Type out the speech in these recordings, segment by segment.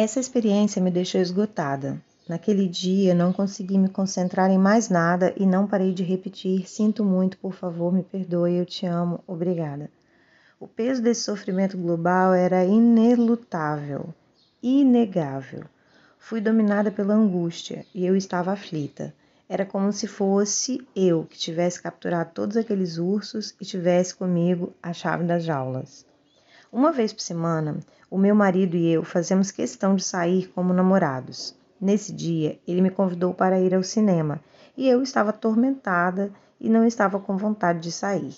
Essa experiência me deixou esgotada. Naquele dia não consegui me concentrar em mais nada e não parei de repetir: Sinto muito, por favor, me perdoe, eu te amo, obrigada. O peso desse sofrimento global era inelutável, inegável. Fui dominada pela angústia e eu estava aflita. Era como se fosse eu que tivesse capturado todos aqueles ursos e tivesse comigo a chave das jaulas. Uma vez por semana, o meu marido e eu fazemos questão de sair como namorados. Nesse dia, ele me convidou para ir ao cinema e eu estava atormentada e não estava com vontade de sair.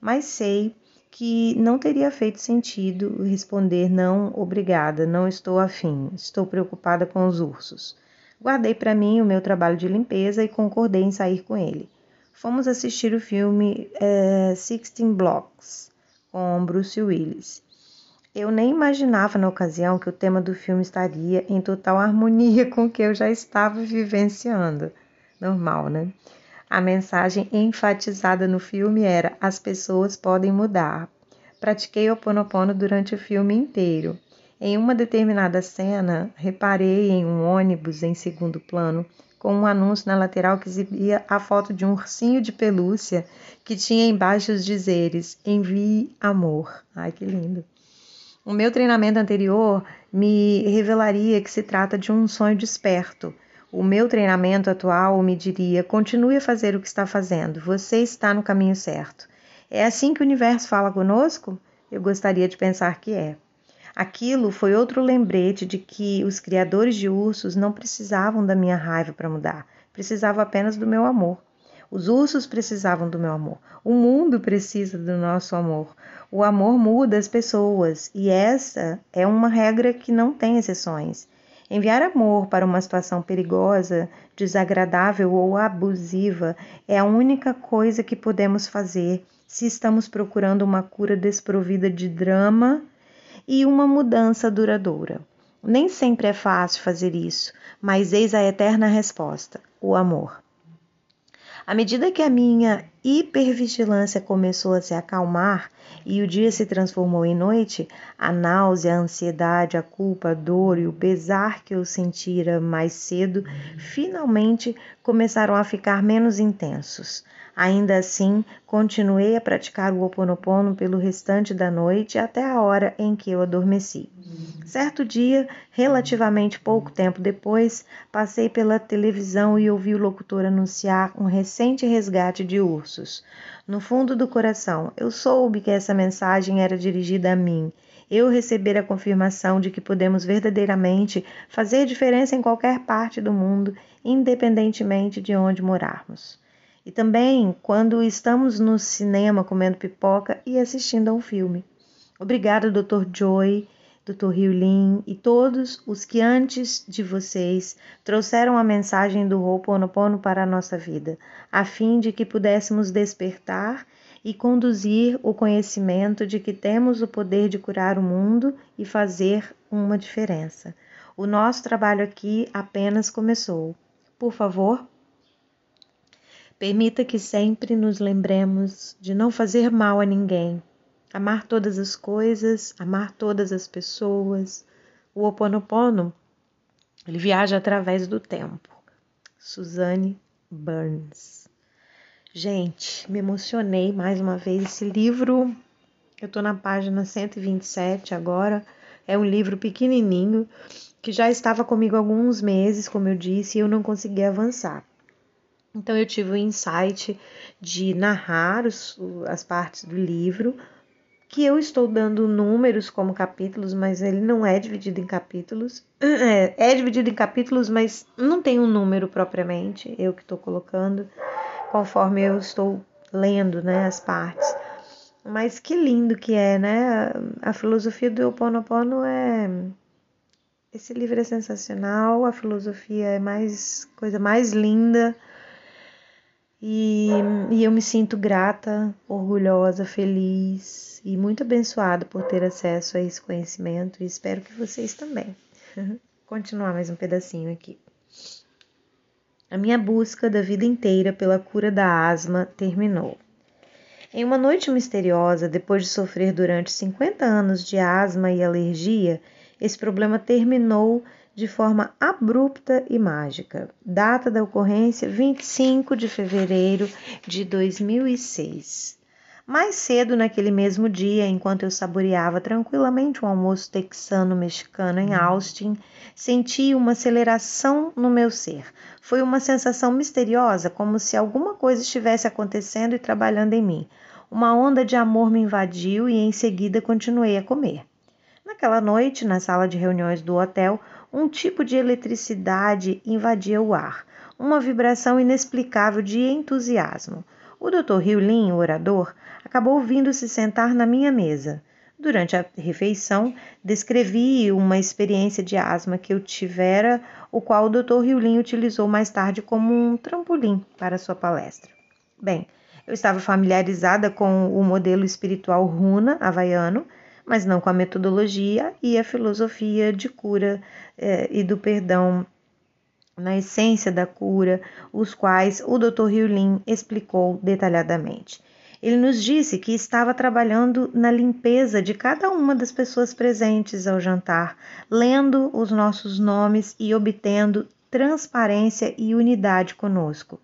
Mas sei que não teria feito sentido responder não, obrigada, não estou afim, estou preocupada com os ursos. Guardei para mim o meu trabalho de limpeza e concordei em sair com ele. Fomos assistir o filme é, Sixteen Blocks com Bruce Willis eu nem imaginava na ocasião que o tema do filme estaria em total harmonia com o que eu já estava vivenciando. Normal, né? A mensagem enfatizada no filme era: as pessoas podem mudar. Pratiquei o Ponopono durante o filme inteiro. Em uma determinada cena, reparei em um ônibus em segundo plano com um anúncio na lateral que exibia a foto de um ursinho de pelúcia que tinha embaixo os dizeres: Envie amor. Ai, que lindo! O meu treinamento anterior me revelaria que se trata de um sonho desperto. O meu treinamento atual me diria: continue a fazer o que está fazendo, você está no caminho certo. É assim que o universo fala conosco? Eu gostaria de pensar que é. Aquilo foi outro lembrete de que os criadores de ursos não precisavam da minha raiva para mudar, precisavam apenas do meu amor. Os ursos precisavam do meu amor. O mundo precisa do nosso amor. O amor muda as pessoas e essa é uma regra que não tem exceções. Enviar amor para uma situação perigosa, desagradável ou abusiva é a única coisa que podemos fazer se estamos procurando uma cura desprovida de drama e uma mudança duradoura. Nem sempre é fácil fazer isso, mas eis a eterna resposta: o amor. À medida que a minha hipervigilância começou a se acalmar e o dia se transformou em noite, a náusea, a ansiedade, a culpa, a dor e o pesar que eu sentira mais cedo finalmente começaram a ficar menos intensos. Ainda assim, continuei a praticar o Oponopono pelo restante da noite até a hora em que eu adormeci. Certo dia, relativamente pouco tempo depois, passei pela televisão e ouvi o locutor anunciar um recente resgate de ursos. No fundo do coração, eu soube que essa mensagem era dirigida a mim. Eu receber a confirmação de que podemos verdadeiramente fazer diferença em qualquer parte do mundo, independentemente de onde morarmos. E também quando estamos no cinema comendo pipoca e assistindo a um filme. Obrigada, Dr. Joy, Dr. Lin e todos os que antes de vocês trouxeram a mensagem do Ho'oponopono para a nossa vida, a fim de que pudéssemos despertar e conduzir o conhecimento de que temos o poder de curar o mundo e fazer uma diferença. O nosso trabalho aqui apenas começou. Por favor, Permita que sempre nos lembremos de não fazer mal a ninguém, amar todas as coisas, amar todas as pessoas. O Ho Oponopono, ele viaja através do tempo. Suzanne Burns. Gente, me emocionei mais uma vez. Esse livro, eu tô na página 127 agora. É um livro pequenininho que já estava comigo há alguns meses, como eu disse, e eu não consegui avançar. Então eu tive o insight de narrar os, as partes do livro, que eu estou dando números como capítulos, mas ele não é dividido em capítulos. É, é dividido em capítulos, mas não tem um número propriamente, eu que estou colocando, conforme eu estou lendo né, as partes. Mas que lindo que é, né? A filosofia do Ho Oponopono é. Esse livro é sensacional, a filosofia é mais coisa mais linda e, e eu me sinto grata, orgulhosa, feliz e muito abençoada por ter acesso a esse conhecimento e espero que vocês também. Continuar mais um pedacinho aqui. A minha busca da vida inteira pela cura da asma terminou. Em uma noite misteriosa, depois de sofrer durante 50 anos de asma e alergia, esse problema terminou de forma abrupta e mágica. Data da ocorrência: 25 de fevereiro de 2006. Mais cedo naquele mesmo dia, enquanto eu saboreava tranquilamente um almoço texano-mexicano em Austin, senti uma aceleração no meu ser. Foi uma sensação misteriosa, como se alguma coisa estivesse acontecendo e trabalhando em mim. Uma onda de amor me invadiu e em seguida continuei a comer. Naquela noite, na sala de reuniões do hotel, um tipo de eletricidade invadia o ar, uma vibração inexplicável de entusiasmo. O Dr. Riulin, o orador, acabou vindo se sentar na minha mesa. Durante a refeição, descrevi uma experiência de asma que eu tivera, o qual o Dr. Riulin utilizou mais tarde como um trampolim para sua palestra. Bem, eu estava familiarizada com o modelo espiritual runa havaiano, mas não com a metodologia e a filosofia de cura eh, e do perdão na essência da cura, os quais o Dr. Riulin explicou detalhadamente. Ele nos disse que estava trabalhando na limpeza de cada uma das pessoas presentes ao jantar, lendo os nossos nomes e obtendo transparência e unidade conosco.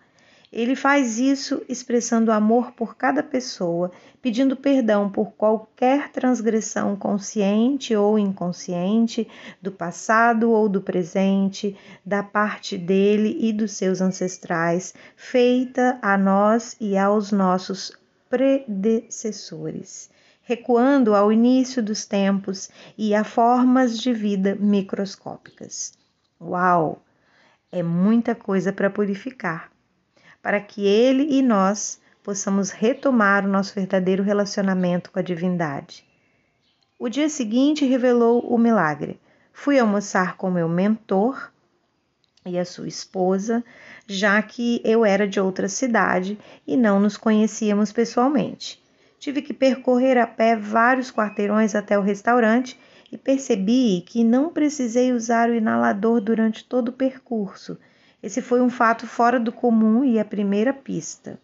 Ele faz isso expressando amor por cada pessoa, pedindo perdão por qualquer transgressão consciente ou inconsciente, do passado ou do presente, da parte dele e dos seus ancestrais, feita a nós e aos nossos predecessores, recuando ao início dos tempos e a formas de vida microscópicas. Uau! É muita coisa para purificar para que ele e nós possamos retomar o nosso verdadeiro relacionamento com a divindade. O dia seguinte revelou o milagre. Fui almoçar com meu mentor e a sua esposa, já que eu era de outra cidade e não nos conhecíamos pessoalmente. Tive que percorrer a pé vários quarteirões até o restaurante e percebi que não precisei usar o inalador durante todo o percurso esse foi um fato fora do comum e a primeira pista.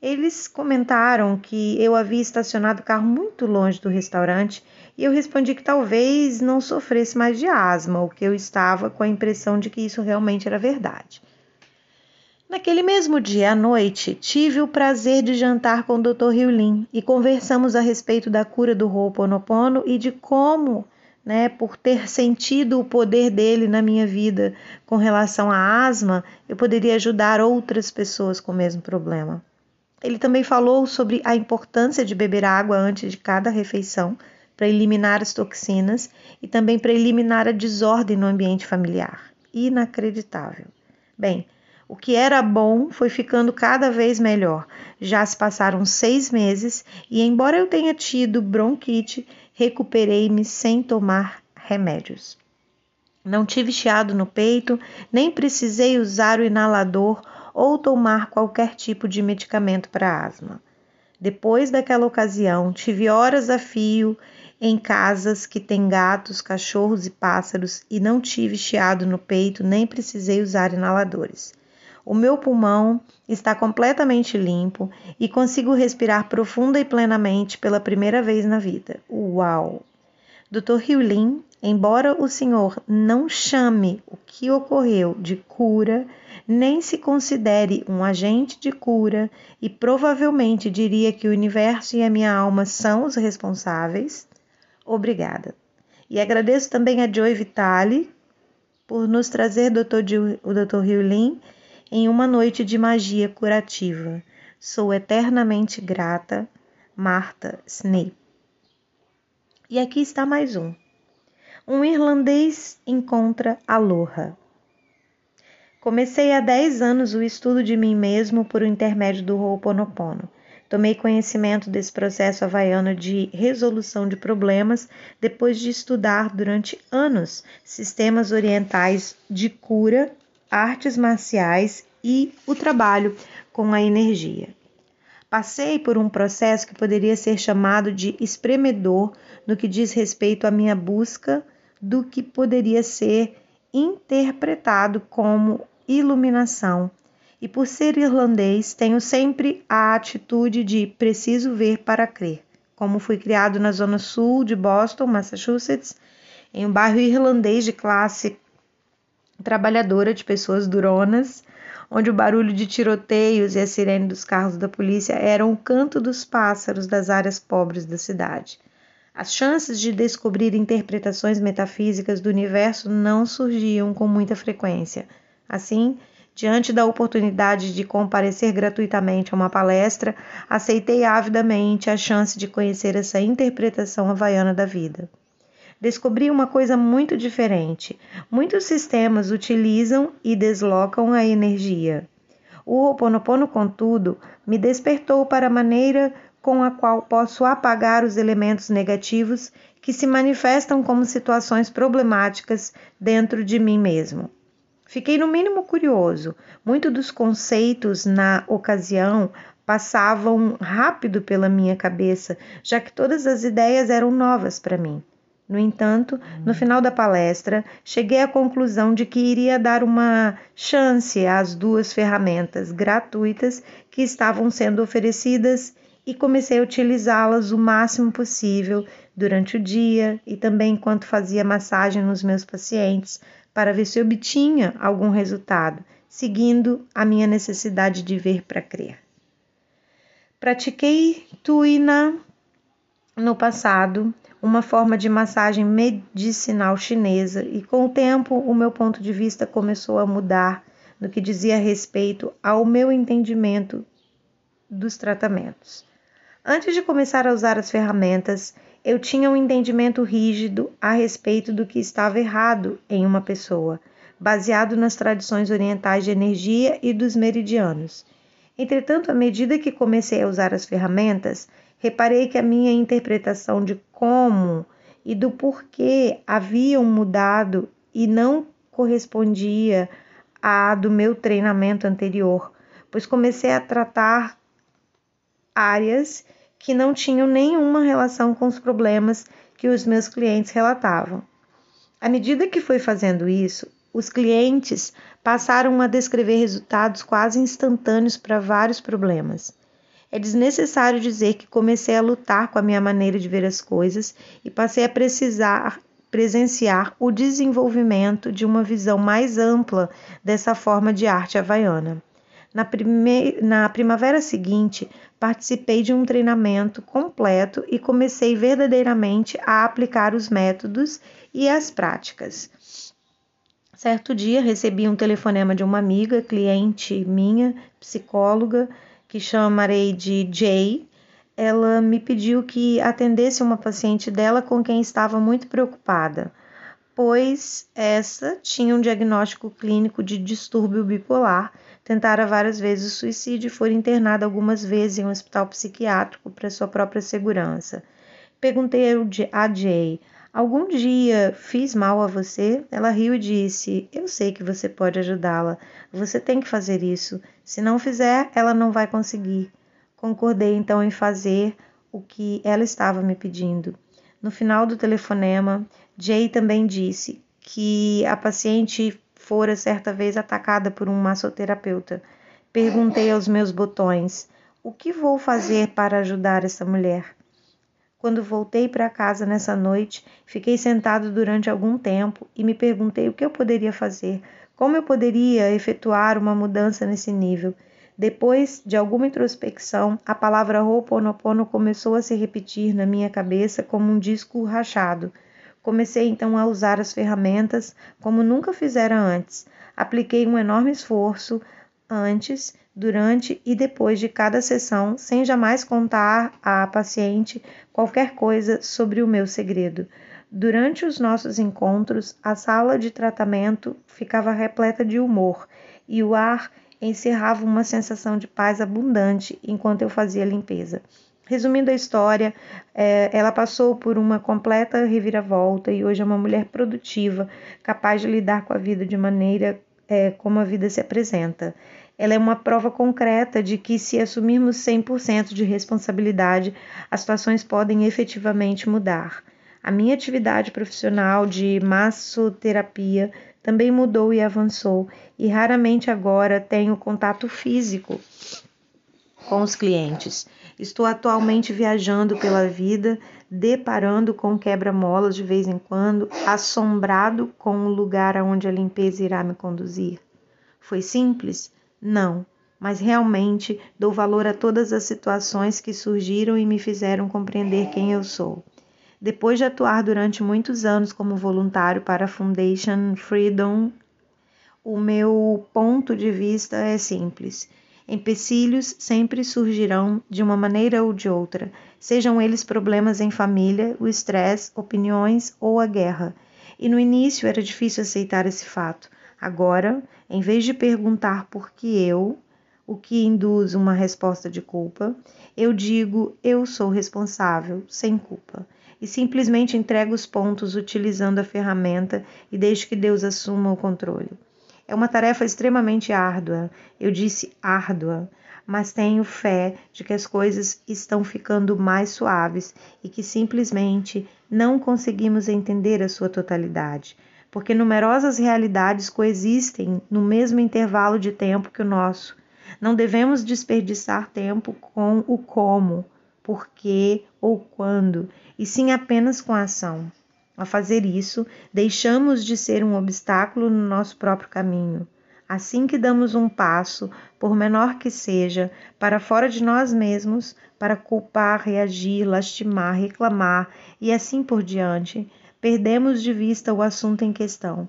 Eles comentaram que eu havia estacionado o carro muito longe do restaurante e eu respondi que talvez não sofresse mais de asma, o que eu estava com a impressão de que isso realmente era verdade. Naquele mesmo dia à noite, tive o prazer de jantar com o Dr. Riulin e conversamos a respeito da cura do Ho'oponopono e de como né, por ter sentido o poder dele na minha vida com relação à asma, eu poderia ajudar outras pessoas com o mesmo problema. Ele também falou sobre a importância de beber água antes de cada refeição para eliminar as toxinas e também para eliminar a desordem no ambiente familiar. Inacreditável. Bem, o que era bom foi ficando cada vez melhor. Já se passaram seis meses e, embora eu tenha tido bronquite, recuperei-me sem tomar remédios. Não tive chiado no peito, nem precisei usar o inalador ou tomar qualquer tipo de medicamento para asma. Depois daquela ocasião, tive horas a fio em casas que têm gatos, cachorros e pássaros e não tive chiado no peito, nem precisei usar inaladores. O meu pulmão está completamente limpo e consigo respirar profunda e plenamente pela primeira vez na vida. Uau! Dr. Riulin, embora o senhor não chame o que ocorreu de cura, nem se considere um agente de cura e provavelmente diria que o universo e a minha alma são os responsáveis. Obrigada. E agradeço também a Joy Vitale por nos trazer Dr. o Dr. Riulin em uma noite de magia curativa. Sou eternamente grata, Martha Snape. E aqui está mais um. Um irlandês encontra Aloha. Comecei há 10 anos o estudo de mim mesmo por intermédio do Ho'oponopono. Tomei conhecimento desse processo havaiano de resolução de problemas depois de estudar durante anos sistemas orientais de cura artes marciais e o trabalho com a energia. Passei por um processo que poderia ser chamado de espremedor no que diz respeito à minha busca do que poderia ser interpretado como iluminação. E por ser irlandês, tenho sempre a atitude de preciso ver para crer. Como fui criado na zona sul de Boston, Massachusetts, em um bairro irlandês de classe trabalhadora de pessoas duronas, onde o barulho de tiroteios e a sirene dos carros da polícia eram o canto dos pássaros das áreas pobres da cidade. As chances de descobrir interpretações metafísicas do universo não surgiam com muita frequência. Assim, diante da oportunidade de comparecer gratuitamente a uma palestra, aceitei avidamente a chance de conhecer essa interpretação havaiana da vida descobri uma coisa muito diferente. Muitos sistemas utilizam e deslocam a energia. O Ho'oponopono, contudo, me despertou para a maneira com a qual posso apagar os elementos negativos que se manifestam como situações problemáticas dentro de mim mesmo. Fiquei no mínimo curioso. Muitos dos conceitos na ocasião passavam rápido pela minha cabeça, já que todas as ideias eram novas para mim. No entanto, no final da palestra, cheguei à conclusão de que iria dar uma chance às duas ferramentas gratuitas que estavam sendo oferecidas e comecei a utilizá-las o máximo possível durante o dia e também enquanto fazia massagem nos meus pacientes para ver se obtinha algum resultado, seguindo a minha necessidade de ver para crer. Pratiquei Tuina no passado uma forma de massagem medicinal chinesa, e com o tempo o meu ponto de vista começou a mudar no que dizia respeito ao meu entendimento dos tratamentos. Antes de começar a usar as ferramentas, eu tinha um entendimento rígido a respeito do que estava errado em uma pessoa, baseado nas tradições orientais de energia e dos meridianos. Entretanto, à medida que comecei a usar as ferramentas, reparei que a minha interpretação de como e do porquê haviam mudado e não correspondia à do meu treinamento anterior, pois comecei a tratar áreas que não tinham nenhuma relação com os problemas que os meus clientes relatavam. À medida que fui fazendo isso, os clientes passaram a descrever resultados quase instantâneos para vários problemas. É desnecessário dizer que comecei a lutar com a minha maneira de ver as coisas e passei a precisar presenciar o desenvolvimento de uma visão mais ampla dessa forma de arte havaiana. Na, prime... Na primavera seguinte, participei de um treinamento completo e comecei verdadeiramente a aplicar os métodos e as práticas. Certo dia, recebi um telefonema de uma amiga, cliente minha, psicóloga, que chamarei de Jay, ela me pediu que atendesse uma paciente dela com quem estava muito preocupada, pois essa tinha um diagnóstico clínico de distúrbio bipolar, tentara várias vezes o suicídio e foi internada algumas vezes em um hospital psiquiátrico para sua própria segurança. Perguntei a Jay Algum dia fiz mal a você? Ela riu e disse: Eu sei que você pode ajudá-la. Você tem que fazer isso. Se não fizer, ela não vai conseguir. Concordei então em fazer o que ela estava me pedindo. No final do telefonema, Jay também disse que a paciente fora certa vez atacada por um massoterapeuta. Perguntei aos meus botões: o que vou fazer para ajudar essa mulher? Quando voltei para casa nessa noite, fiquei sentado durante algum tempo e me perguntei o que eu poderia fazer, como eu poderia efetuar uma mudança nesse nível. Depois de alguma introspecção, a palavra Ho'oponopono começou a se repetir na minha cabeça como um disco rachado. Comecei então a usar as ferramentas como nunca fizera antes. Apliquei um enorme esforço antes durante e depois de cada sessão, sem jamais contar à paciente qualquer coisa sobre o meu segredo. Durante os nossos encontros, a sala de tratamento ficava repleta de humor e o ar encerrava uma sensação de paz abundante enquanto eu fazia a limpeza. Resumindo a história, é, ela passou por uma completa reviravolta e hoje é uma mulher produtiva, capaz de lidar com a vida de maneira é, como a vida se apresenta ela é uma prova concreta de que, se assumirmos 100% de responsabilidade, as situações podem efetivamente mudar. A minha atividade profissional de massoterapia também mudou e avançou, e raramente agora tenho contato físico com os clientes. Estou atualmente viajando pela vida, deparando com quebra-molas de vez em quando, assombrado com o lugar aonde a limpeza irá me conduzir? Foi simples? Não, mas realmente dou valor a todas as situações que surgiram e me fizeram compreender quem eu sou. Depois de atuar durante muitos anos como voluntário para a Foundation Freedom, o meu ponto de vista é simples. Empecilhos sempre surgirão de uma maneira ou de outra, sejam eles problemas em família, o estresse, opiniões ou a guerra. E no início era difícil aceitar esse fato. Agora, em vez de perguntar por que eu, o que induz uma resposta de culpa, eu digo eu sou responsável, sem culpa e simplesmente entrego os pontos utilizando a ferramenta e deixo que Deus assuma o controle. É uma tarefa extremamente árdua, eu disse árdua, mas tenho fé de que as coisas estão ficando mais suaves e que simplesmente não conseguimos entender a sua totalidade, porque numerosas realidades coexistem no mesmo intervalo de tempo que o nosso. Não devemos desperdiçar tempo com o como, por quê ou quando, e sim apenas com a ação. Ao fazer isso, deixamos de ser um obstáculo no nosso próprio caminho. Assim que damos um passo, por menor que seja, para fora de nós mesmos, para culpar, reagir, lastimar, reclamar e assim por diante, perdemos de vista o assunto em questão,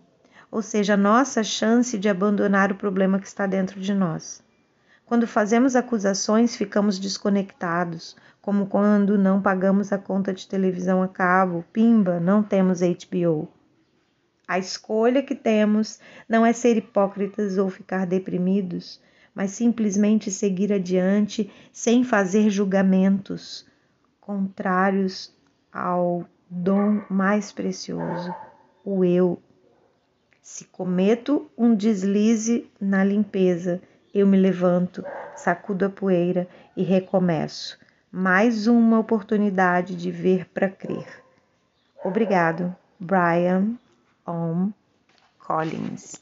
ou seja, a nossa chance de abandonar o problema que está dentro de nós. Quando fazemos acusações, ficamos desconectados, como quando não pagamos a conta de televisão a cabo, pimba, não temos HBO. A escolha que temos não é ser hipócritas ou ficar deprimidos, mas simplesmente seguir adiante sem fazer julgamentos contrários ao dom mais precioso, o eu. Se cometo um deslize na limpeza, eu me levanto, sacudo a poeira e recomeço mais uma oportunidade de ver para crer. Obrigado, Brian Om Collins.